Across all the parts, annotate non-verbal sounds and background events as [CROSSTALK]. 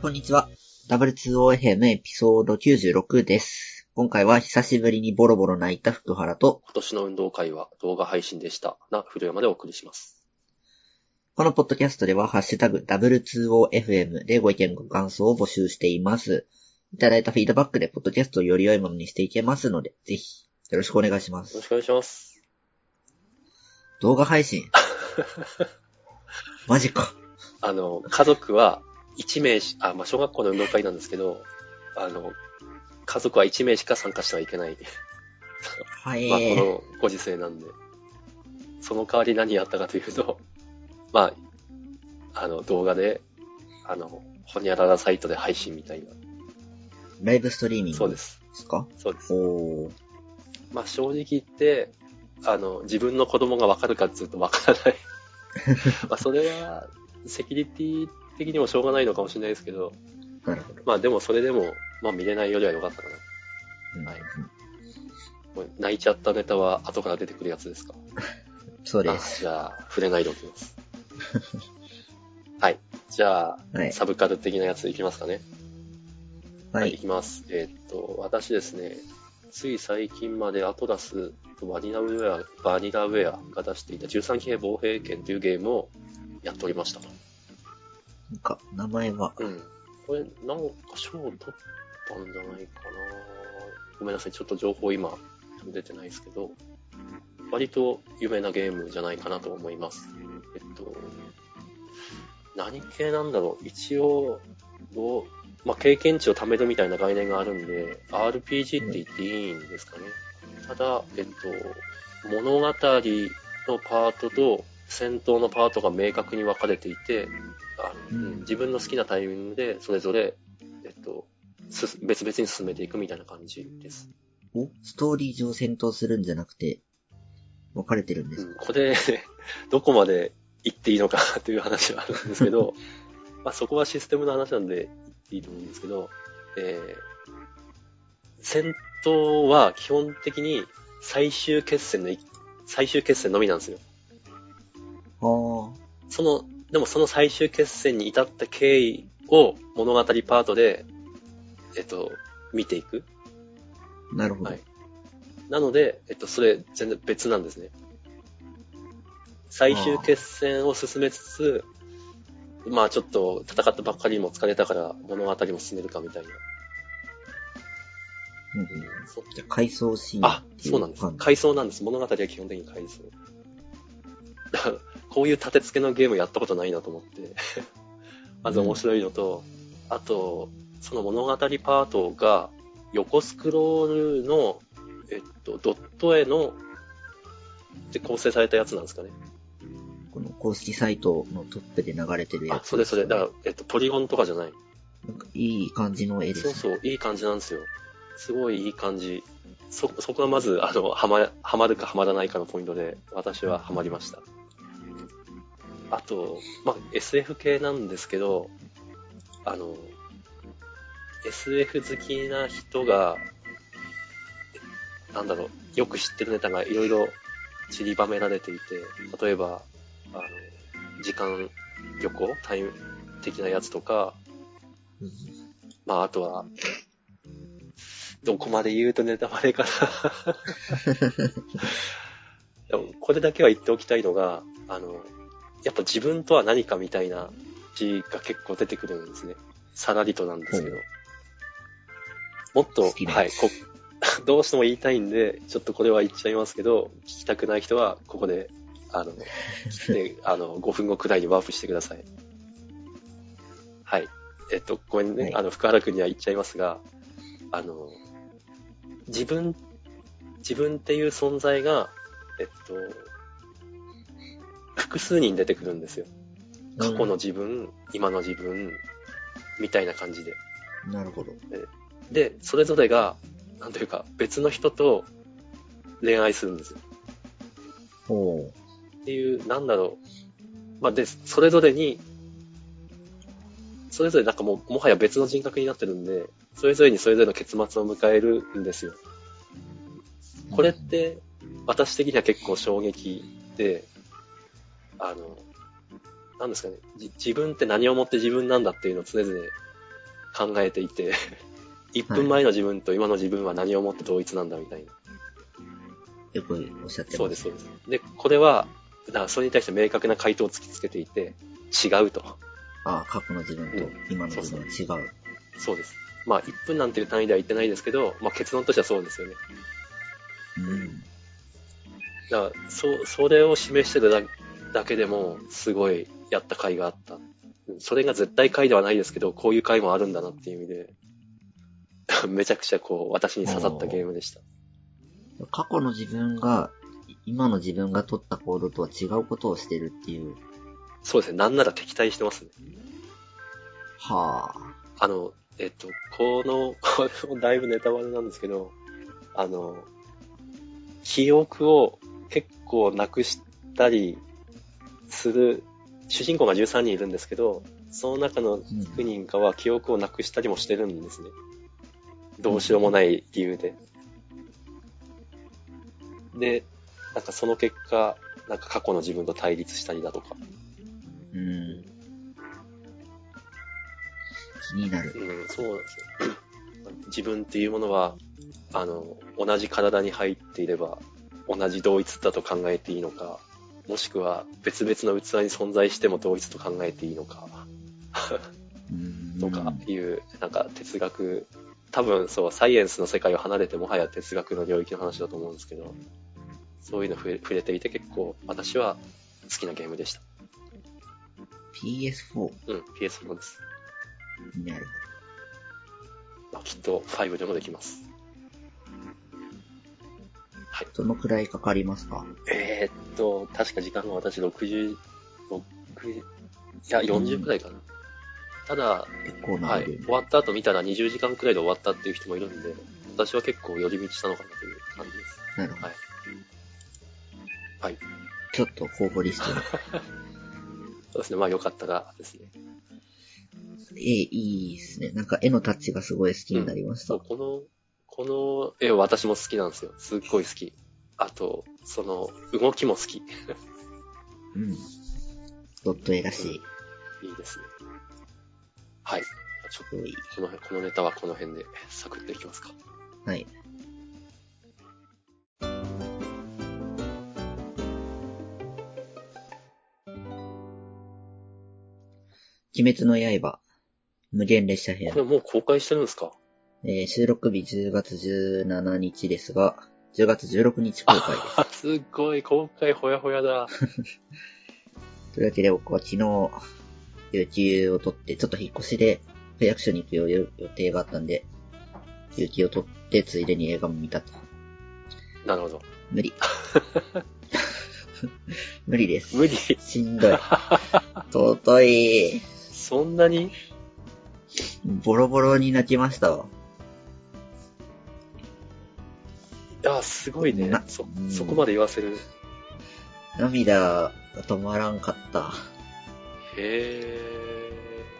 こんにちは。W2OFM エピソード96です。今回は久しぶりにボロボロ泣いた福原と、今年の運動会は動画配信でした。な、古山でお送りします。このポッドキャストでは、ハッシュタグ W2OFM でご意見ご感想を募集しています。いただいたフィードバックで、ポッドキャストをより良いものにしていけますので、ぜひ、よろしくお願いしますよろし。くお願いします。動画配信。[LAUGHS] マジか。あの、家族は1名し、あ、まあ、小学校の運動会なんですけど、あの、家族は1名しか参加してはいけない。はい、まあ、このご時世なんで。その代わり何やったかというと、まあ、あの、動画で、あの、ほにゃららサイトで配信みたいな。ライブストリーミング？そうです。ですか？そうです。おー。まあ、正直言って、あの、自分の子供がわかるかっていうとわからない。[LAUGHS] まあ、それは、セキュリティ的にもしょうがないのかもしれないですけど、なるほど。まあでもそれでも、まあ見れないよりは良かったかな。うんはいもう泣いちゃったネタは後から出てくるやつですか？あ [LAUGHS] そうです。じゃあ、触れないでおきます。[LAUGHS] はい。じゃあ、はい。サブカル的なやついきますかね。いはい。きます。えーっと、私ですね、つい最近までアトラスとバニラウェア、バニラウェアが出していた13騎兵防衛権というゲームをやっておりました。なんか、名前は、うん。これ、なんか賞を取ったんじゃないかなごめんなさい、ちょっと情報今、出てないですけど、割と有名なゲームじゃないかなと思います。えっと、何系なんだろう一応、どう、まあ、経験値を貯めるみたいな概念があるんで、RPG って言っていいんですかね。ただ、えっと、物語のパートと戦闘のパートが明確に分かれていて、あのうんうん自分の好きなタイミングでそれぞれ、えっと、す別々に進めていくみたいな感じです。お？ストーリー上戦闘するんじゃなくて、分かれてるんですか、うん、これ、[LAUGHS] どこまで行っていいのかという話はあるんですけど、[LAUGHS] まあそこはシステムの話なんで言っていいと思うんですけど、えー、戦闘は基本的に最終決戦のい、最終決戦のみなんですよ。あー。その、でもその最終決戦に至った経緯を物語パートで、えっと、見ていく。なるほど。はいなので、えっと、それ全然別なんですね。最終決戦を進めつつ、まあちょっと戦ったばっかりも疲れたから物語も進めるかみたいな。うんうんそじゃあ、回想シーンあ、そうなんです回想なんです。物語は基本的に回想。こういう立て付けのゲームやったことないなと思って。まず面白いのと、あと、その物語パートが横スクロールの、えっと、ドット絵の、で構成されたやつなんですかね。この公式サイトのトップで流れてるやあ、つ。それそれ。だから、えっと、ポリゴンとかじゃない。なんかいい感じの絵ですね。そうそう、いい感じなんですよ。すごいいい感じ。そ、そこがまず、あの、はま、はまるかはまらないかのポイントで、私はハマりました。あと、まあ、SF 系なんですけど、あの、SF 好きな人が、なんだろう、よく知ってるネタがいろいろ散りばめられていて、例えば、あの、時間旅行タイム的なやつとか、うんまあ、あとは、どこまで言うとネタバレかな。[LAUGHS] でもこれだけは言っておきたいのが、あの、やっぱ自分とは何かみたいな字が結構出てくるんですね。さらりとなんですけど。もっと、はい、こ、[LAUGHS] どうしても言いたいんで、ちょっとこれは言っちゃいますけど、聞きたくない人は、ここで、あの、で、[LAUGHS] あの、5分後くらいにワープしてください。はい。えっと、ごめんね、はいあの、福原くんには言っちゃいますが、あの、自分、自分っていう存在が、えっと、複数人出てくるんですよ。過去の自分、今の自分、みたいな感じで。なるほど。で、それぞれが、なんというか、別の人と恋愛するんですよ。おー。っていう、なんだろう。まあ、で、それぞれに、それぞれなんかもう、もはや別の人格になってるんで、それぞれにそれぞれの結末を迎えるんですよ。これって、私的には結構衝撃で、あの、なんですかね、じ自分って何をもって自分なんだっていうのを常々考えていて、[LAUGHS] 1分前の自分と今の自分は何をもって同一なんだみたいな。よくおっしゃってます。そうです、そうです。で、これは、だからそれに対して明確な回答を突きつけていて、違うと。ああ、過去の自分と今の自分は違う。そうです。まあ、1分なんていう単位では言ってないですけど、まあ、結論としてはそうですよね。うん。だから、そ、それを示してるだだけでも、すごいやった回があった。それが絶対回ではないですけど、こういう回もあるんだなっていう意味で、[LAUGHS] めちゃくちゃこう、私に刺さったゲームでした。過去の自分が、今の自分が取った行動とは違うことをしてるっていう。そうですね。なんなら敵対してますね。はあ。あの、えっと、この、これもだいぶネタバレなんですけど、あの、記憶を結構なくしたりする、主人公が13人いるんですけど、その中の9人かは記憶をなくしたりもしてるんですね。どうしようもない理由で。で、なんかその結果、なんか過去の自分と対立したりだとか。うん。気になる。うん、そうなんですよ。自分っていうものは、あの、同じ体に入っていれば、同じ同一だと考えていいのか、もしくは別々の器に存在しても同一と考えていいのか、うん。とかいう、なんか哲学、多分そう、サイエンスの世界を離れてもはや哲学の領域の話だと思うんですけど、そういうの触れていて結構私は好きなゲームでした。PS4 うん、PS4 です。になる。まあ、きっと5でもできます。はい。どのくらいかかりますか？えーっと、確か時間が私60、6、いや、40くらいかな。ただ、結構なはい、終わった後見たら20時間くらいで終わったっていう人もいるんで、私は結構寄り道したのかなという感じです。なるほど。はい。はい。ちょっと候補リストに。[LAUGHS] そうですね。まあよかったらですね。え、いいですね。なんか絵のタッチがすごい好きになりました。そう、この、この絵は私も好きなんですよ。すっごい好き。あと、その、動きも好き。いうん。ドット絵らしい。いですね。はい。ちょっ。と、この、このネタはこの辺でサクッといきますか。はい。鬼滅の刃、無限列車編こ。れもう公開してるんですか？えー収録日10月17日ですが、10月16日公開です。あ、すっごい、公開ほやほやだ。[LAUGHS] というわけで僕は昨日、有給を取って、ちょっと引っ越しで区役所に行く予予定があったんで、有給を取って、ついでに映画も見たと。なるほど。無理。[LAUGHS] 無理です。無理。しんどい。[LAUGHS] 尊い。そんなに？ボロボロに泣きましたわ。いや、すごいねな。そうん、そこまで言わせる。涙が止まらんかった。へ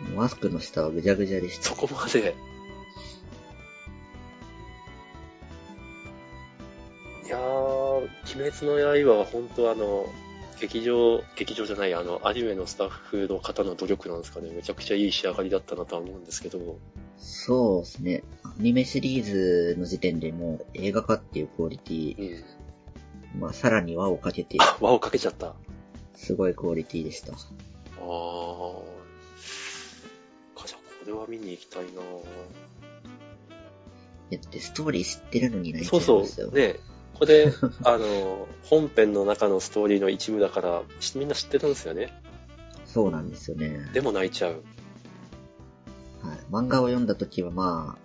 ー。マスクの下はぐじゃぐじゃでしたそ。こまで。いやー、鬼滅の刃は本当あの、劇場、劇場じゃない、あの、アニメのスタッフの方の努力なんですかね。めちゃくちゃいい仕上がりだったなとは思うんですけど、そうですね。アニメシリーズの時点でもう映画化っていうクオリティ、うん。まあさらに輪をかけて、あ、輪をかけちゃった。あすごいクオリティでした。ー。かじゃあ、これは見に行きたいなだってストーリー知ってるのに泣いそうそ。う。ねこれ、[LAUGHS] あの、本編の中のストーリーの一部だから、しみんな知ってるんですよね。そうなんですよね。でも泣いちゃう。はい、漫画を読んだ時はま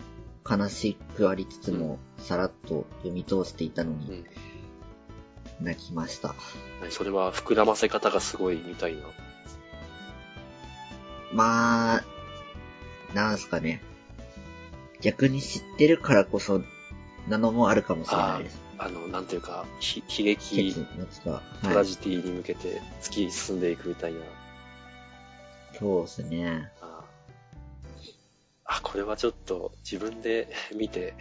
あ、悲しくありつつも、さらっと読み通していたのに、うん。泣きました。それは膨らませ方がすごいみたいな。まあ、なんすかね。逆に知ってるからこそ、なのもあるかもしれないです。あの、なんていうか、ひ悲ケ劇。トはい。ラジディに向けて突き進んでいくみたいな。そうですね。ああ、これはちょっと自分で [LAUGHS] 見て。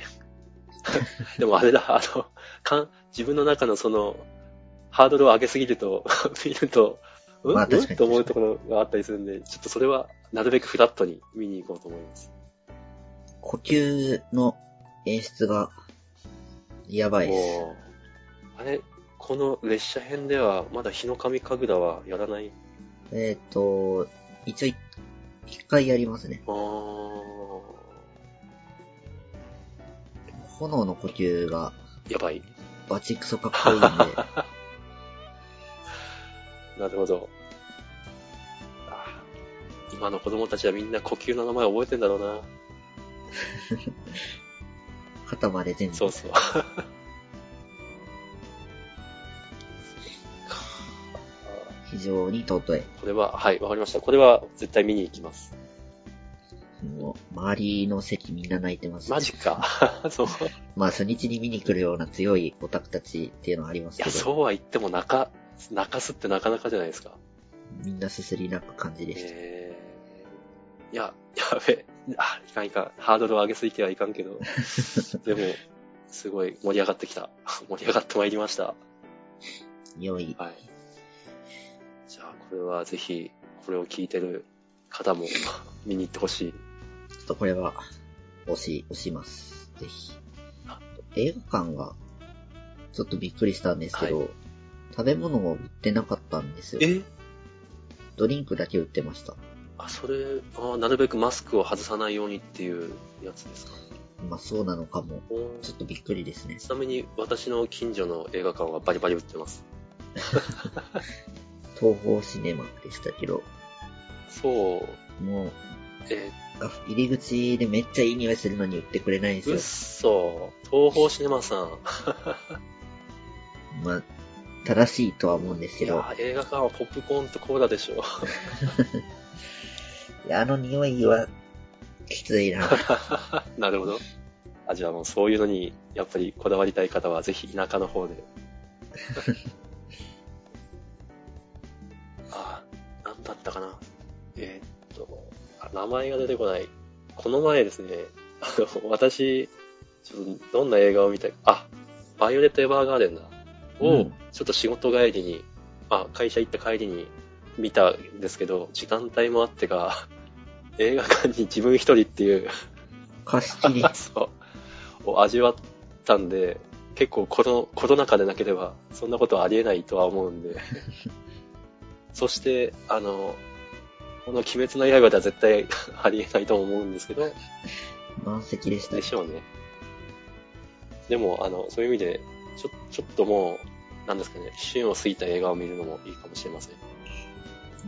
[LAUGHS] でもあれだ、あの、かん自分の中のその、ハードルを上げすぎると、[LAUGHS] 見ると、うん、うんまあ確かにと思うところがあったりするんで、ちょっとそれはなるべくフラットに見に行こうと思います。呼吸の演出が、やばいです。あれ、この列車編では、まだ日の神神楽はやらない？えっ、と、一応い、一回やりますね。あー、炎の呼吸がやばい。バチクソかっこいいんで、[LAUGHS] なるほど。あー今の子供たちはみんな呼吸の名前覚えてんだろうな。[LAUGHS] 肩まで全部。そうそう。[LAUGHS] 非常に尊い。これは、はい、わかりました。これは絶対見に行きます。もう、周りの席みんな泣いてます。マジか。[LAUGHS] そう。いまあ、初日に見に来るような強いオタクたちっていうのはありますけや、ど、そうは言っても泣か、泣かすってなかなかじゃないですか。みんなすすり泣く感じでした。えー、いや、やべ。あ、いかんいかん。ハードルを上げすぎてはいかんけど。[LAUGHS] でも、すごい盛り上がってきた。[LAUGHS] 盛り上がってまいりました。良い。はい。じゃあ、これはぜひ、これを聞いてる方も見に行ってほしい。ちょっとこれは、押し、押します。ぜひ。映画館が、ちょっとびっくりしたんですけど、は食べ物を売ってなかったんですよ。え？ドリンクだけ売ってました。あ、それ、あなるべくマスクを外さないようにっていうやつですか？まあそうなのかも。ちょっとびっくりですね。ちなみに私の近所の映画館はバリバリ売ってます。[LAUGHS] 東宝シネマでしたけど、そう、もう、えあ入り口でめっちゃいい匂いするのに売ってくれないんー、うっですそ、東宝シネマさん。よ。[LAUGHS] まあ、正しいとは思うんですけど、いや、映画館はポップコーンとコーラでしょ。[LAUGHS] いやあの匂いは、きついな。[LAUGHS] なるほど。あ、じゃあもうそういうのに、やっぱりこだわりたい方は、ぜひ田舎の方で。名前が出てこない。この前ですね、あの、私、ちょっとどんな映画を見たいあ、バイオレット・エヴァーガーデンだ。を、うんちょっと仕事帰りに、あ、会社行った帰りに見たんですけど、時間帯もあってか、映画館に自分一人っていう、貸し切り。そう、を味わったんで、結構このコロナ禍でなければ、そんなことはありえないとは思うんで。[LAUGHS] そして、あの、この鬼滅の刃では絶対 [LAUGHS] ありえないと思うんですけど、満席でしたで。しょうね。でも、あの、そういう意味で、ちょ、ちょっともう、なんですかね、旬を過ぎた映画を見るのもいいかもしれません。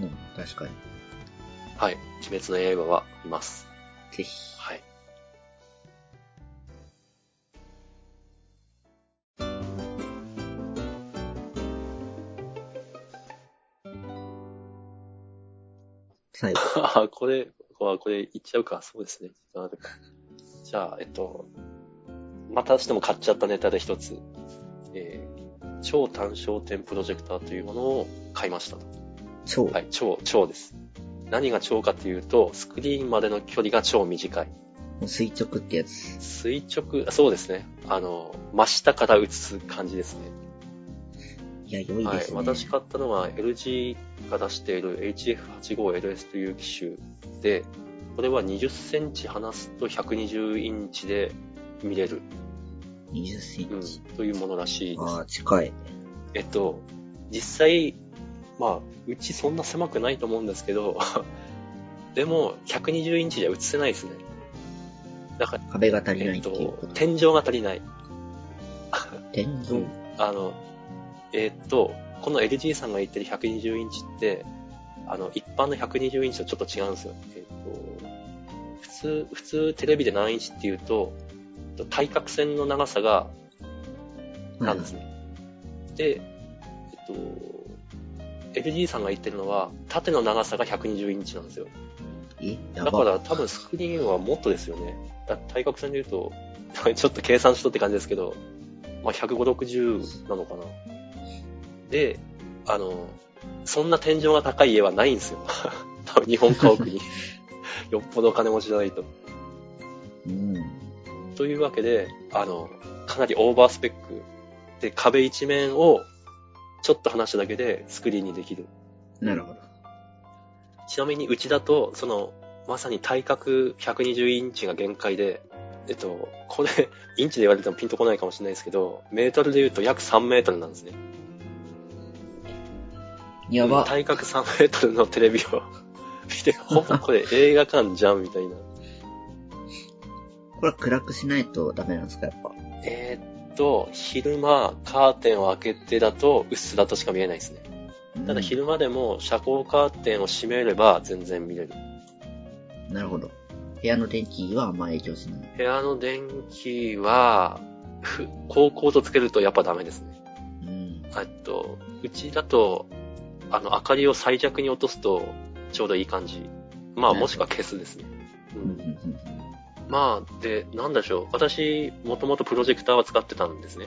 うん、確かに。はい。鬼滅の刃は見ます。ぜひ。はい。最後。あ、[LAUGHS] これ、これ言っちゃうか。そうですね。じゃあ、えっと、またしても買っちゃったネタで一つ、えー超単焦点プロジェクターというものを買いましたと。超。はい、超、超です。何が超かというと、スクリーンまでの距離が超短い。垂直ってやつ。垂直、あそうですね。あの、真下から映す感じですね。いや、良いはいです。ね。私買ったのは LG が出している HF85LS という機種で、これは20センチ離すと120インチで見れる、20セうんンチ。、というものらしいです。ああ、近い。えっと、実際、まあ、うちそんな狭くないと思うんですけど、[LAUGHS] でも、120インチじゃ映せないですね。だから、壁が足りないえってとっいうこと。、天井が足りない。天井？あの、えーっと、この LG さんが言ってる120インチって、あの、一般の120インチとちょっと違うんですよ。えーっと、普通、普通テレビで何インチっていうと、対角線の長さがなんですね。で、えっと、LG さんが言ってるのは、縦の長さが120インチなんですよ。だば。から多分スクリーンはもっとですよね。だ対角線で言うと、[LAUGHS] ちょっと計算しとって感じですけど、まあ、150、60なのかな。で、あの、そんな天井が高い家はないんですよ。[LAUGHS] 多分日本家屋に。[LAUGHS] よっぽどお金持ちじゃないと。うん。というわけで、あの、かなりオーバースペックで壁一面をちょっと離しただけでスクリーンにできる。なるほど。ちなみにうちだと、その、まさに体格120インチが限界で、えっと、これ、インチで言われてもピンとこないかもしれないですけど、メートルで言うと約3メートルなんですね。やば。体格3メートルのテレビを [LAUGHS] 見て、ほぼこれ映画館じゃんみたいな。これは暗くしないとダメなんですか、やっぱ？えーっと、昼間、カーテンを開けてだと、うっすらとしか見えないですね。ただ昼間でも遮光カーテンを閉めれば全然見れる。うんなるほど。部屋の電気はあんま影響しない。部屋の電気は、ふ高校とつけるとやっぱダメですね。うん。えっと、うちだと、あの、明かりを最弱に落とすと、ちょうどいい感じ。まあ、もしくは消すですね。ううん。まあ、で、なんでしょう。私、もともとプロジェクターは使ってたんですね。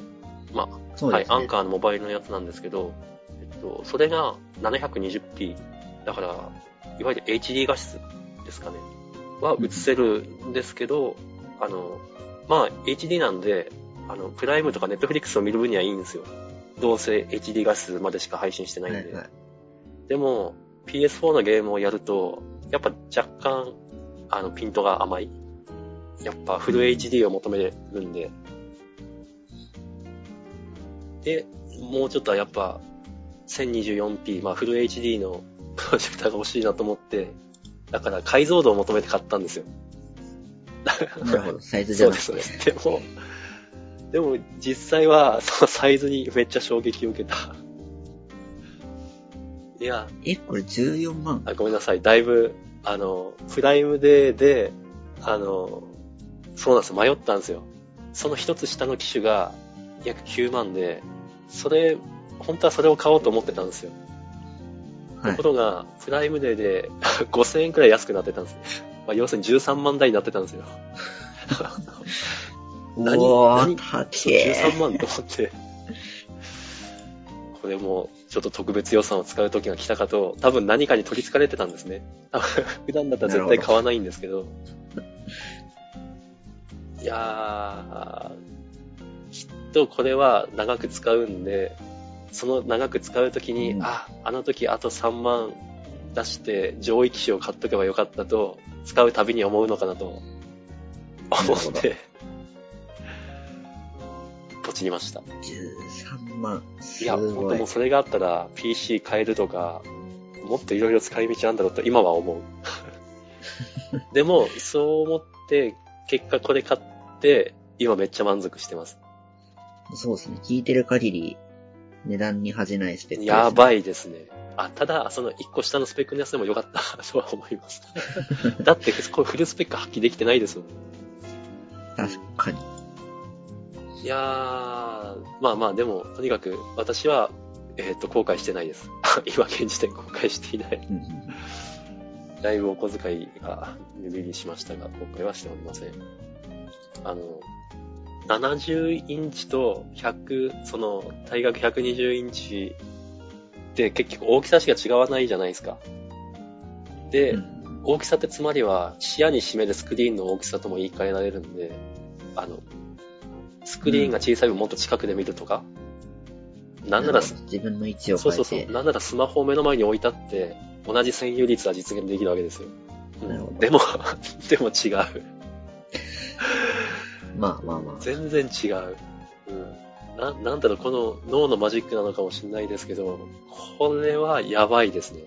まあ、はい。アンカーのモバイルのやつなんですけど、えっと、それが 720p。だから、いわゆる HD 画質ですかね。は映せるんですけど、あの、まあ、HD なんで、あの、プライムとかネットフリックスを見る分にはいいんですよ。どうせ HD 画質までしか配信してないんで。はいはい。でも、PS4 のゲームをやると、やっぱ若干、あの、ピントが甘い。やっぱフル HD を求めるんで。で、もうちょっとはやっぱ、1024p、まあフル HD のプロジェクターが欲しいなと思って、だから解像度を求めて買ったんですよ。なるほど。[LAUGHS] サイズじゃなくて。そうです。でも、でも実際はそのサイズにめっちゃ衝撃を受けた。いや、え、これ14万あごめんなさい。だいぶ、あの、プライムデーで、あの、そうなんです迷ったんですよ。その一つ下の機種が約9万で、それ、本当はそれを買おうと思ってたんですよ。はいとこ。ろが、プライムデーで [LAUGHS] 5000円くらい安くなってたんですね。まあ、要するに13万台になってたんですよ。[LAUGHS] 何お何ー、高え。13万と思って。これも、ちょっと特別予算を使う時が来たかと、多分何かに取り憑かれてたんですね。[LAUGHS] 普段だったら絶対買わないんですけど。いやー、きっとこれは長く使うんで、その長く使う時に、うんあ、あの時あと3万出して上位機種を買っとけばよかったと、使うたびに思うのかなと思って、ポチりました。13万。すいや、本ごい当もう。それがあったら PC 変えるとか、もっといろいろ使い道あるんだろうと今は思う。[LAUGHS] でも、そう思って、結果これ買って、今めっちゃ満足してます。そうですね。聞いてる限り、値段に恥じないスペックですね。やばいですね。あ、ただ、その1個下のスペックのやつでもよかった [LAUGHS] とは思います。[LAUGHS] だって、これフルスペック発揮できてないですもん。確かに。いやー、まあまあ、でも、とにかく、私は、えっ、と、後悔してないです。[LAUGHS] 今現時点後悔していない。だいぶお小遣いが目減りしましたが、今回はしておりません。あの、70インチと100、その、大学120インチって結局大きさしか違わないじゃないですか。で、うん大きさってつまりは視野に占めるスクリーンの大きさとも言い換えられるんで、あの、スクリーンが小さい分もっと近くで見るとか、なんなら自分の位置を変えて。そうそうそう。なんならスマホを目の前に置いたって、同じ占有率は実現できるわけですよ。なるほどでも、[LAUGHS] でも違う。[LAUGHS] まあまあまあ。全然違う。うん。な、なんだろう、この脳のマジックなのかもしれないですけど、これはやばいですね。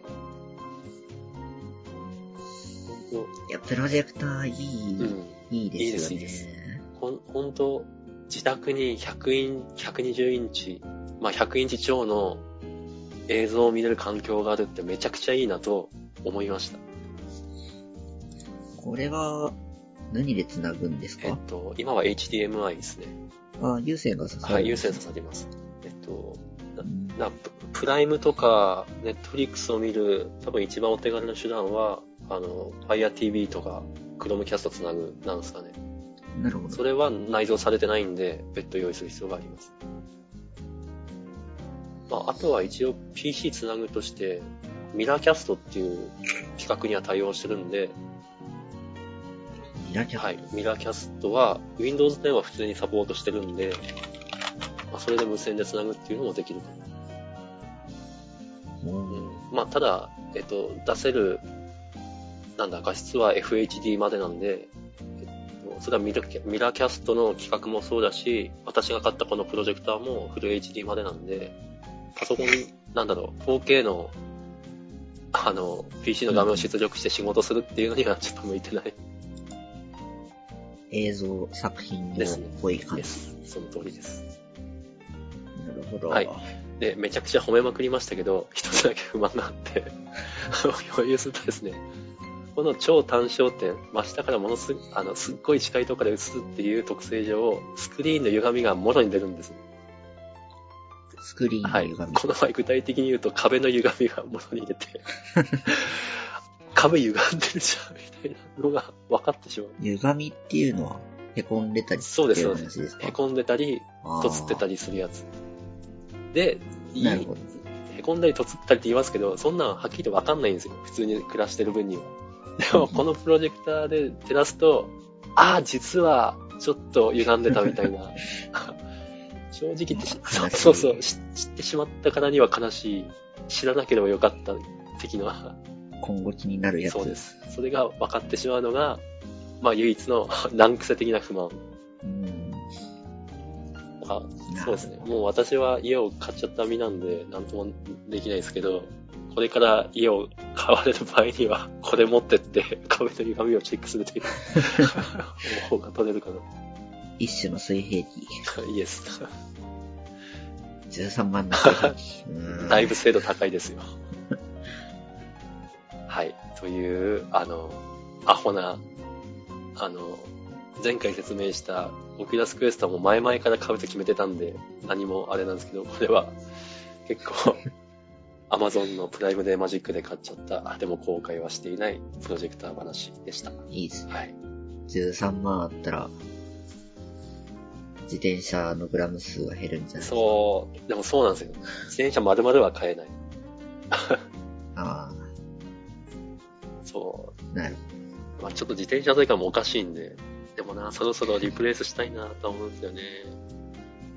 いや、プロジェクターいい、とうん。いいですよね。いいですいいほん、ほんと、自宅に100イン、120インチ、まあ100インチ超の映像を見れる環境があるってめちゃくちゃいいなと思いました。これは、何で繋ぐんですか？えっと、今は HDMI ですね。あ、有線が刺さる。はい、有線刺さります。えっと、うんなププライムとか、ネットフリックスを見る、多分一番お手軽な手段は、あの、Fire TV とか、Chromecast つなぐ、なんですかね。なるほど。それは内蔵されてないんで、別途用意する必要があります。まあ、あとは一応 PC つなぐとして、ミラーキャストっていう企画には対応してるんで、ミラキャはい、ミラーキャストは Windows 10は普通にサポートしてるんで、まあ、それで無線でつなぐっていうのもできると。うんうん、まあ、ただ、えっと、出せる、なんだ、画質は FHD までなんで、えっと、それはミラミラーキャストの企画もそうだし、私が買ったこのプロジェクターもフル HD までなんで、パソコン、なんだろう、4K の、あの、PC の画面を出力して仕事するっていうのにはちょっと向いてない映像作品のっぽい感じ。です。その通りです。なるほど。はいで、めちゃくちゃ褒めまくりましたけど、一つだけ不満があって、共有するとですね、この超単焦点、真下からものすあのすっごい近いところで映すっていう特性上、スクリーンの歪みがもろに出るんです。スクリーンはい。の歪み。この場合具体的に言うと壁の歪みがもろに出て、[LAUGHS] 壁歪んでるじゃん、みたいなのが分かってしまう。歪みっていうのは、凹んでたりそうです、いそううです。話ですかへこんでたり、とつってたり。りするやつ。で、いいなるほど。へこんだりとつったりって言いますけど、そんなんはっきりわかんないんですよ。普通に暮らしてる分には。でも、このプロジェクターで照らすと、ああ、実は、ちょっと歪んでたみたいな。[LAUGHS] 正直言ってそうそう、し知ってしまったからには悲しい。知らなければよかった的な。今後気になるやつ。そうです。それが分かってしまうのが、まあ唯一の [LAUGHS] 難癖的な不満。うん。あそうですね。もう私は家を買っちゃった身なんで、なんともできないですけど、これから家を買われる場合には、[LAUGHS] これ持ってって、壁の歪みをチェックするという [LAUGHS] 方法が取れるかな。一種の水平器。イエス。13万の水平器。[LAUGHS] うんだいぶ精度高いですよ。はい。という、あの、アホな、あの、前回説明した Oculus Quest はもう前々から買うと決めてたんで、何もあれなんですけど、これは結構、アマゾンのプライムデーマジックで買っちゃった、でも後悔はしていないプロジェクター話でした。いいですね。はい。13万あったら、自転車のグラム数が減るんじゃないですか？そう、でもそうなんですよ。自転車丸々は買えない。あそあ、なるう。まあちょっと自転車というかもおかしいんで、でもな、そろそろリプレイスしたいなと思うんですよね。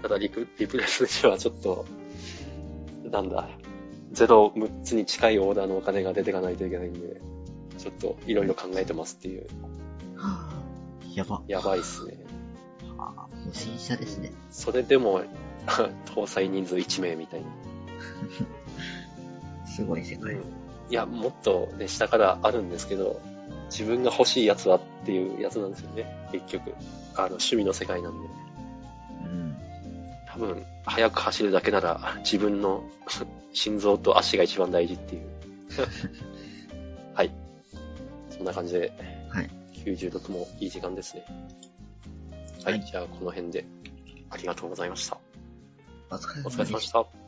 ただリプ、リプレイスにはちょっと、なんだ、ゼロ6つに近いオーダーのお金が出ていかないといけないんで、ちょっといろいろ考えてますっていう、はあ、やば。やばいっすね。ああ、初心者ですね。それでも、[LAUGHS] 搭載人数1名みたいな。[LAUGHS] すごい世界。いや、もっとね、下からあるんですけど、自分が欲しいやつはっていうやつなんですよね、結局。あの、趣味の世界なんで。うん。多分、速く走るだけなら、自分の心臓と足が一番大事っていう。[LAUGHS] はい。そんな感じで、はい。96もいい時間ですね。はい。はいじゃあ、この辺で、ありがとうございました。お疲れ様でし。れ様でしたた。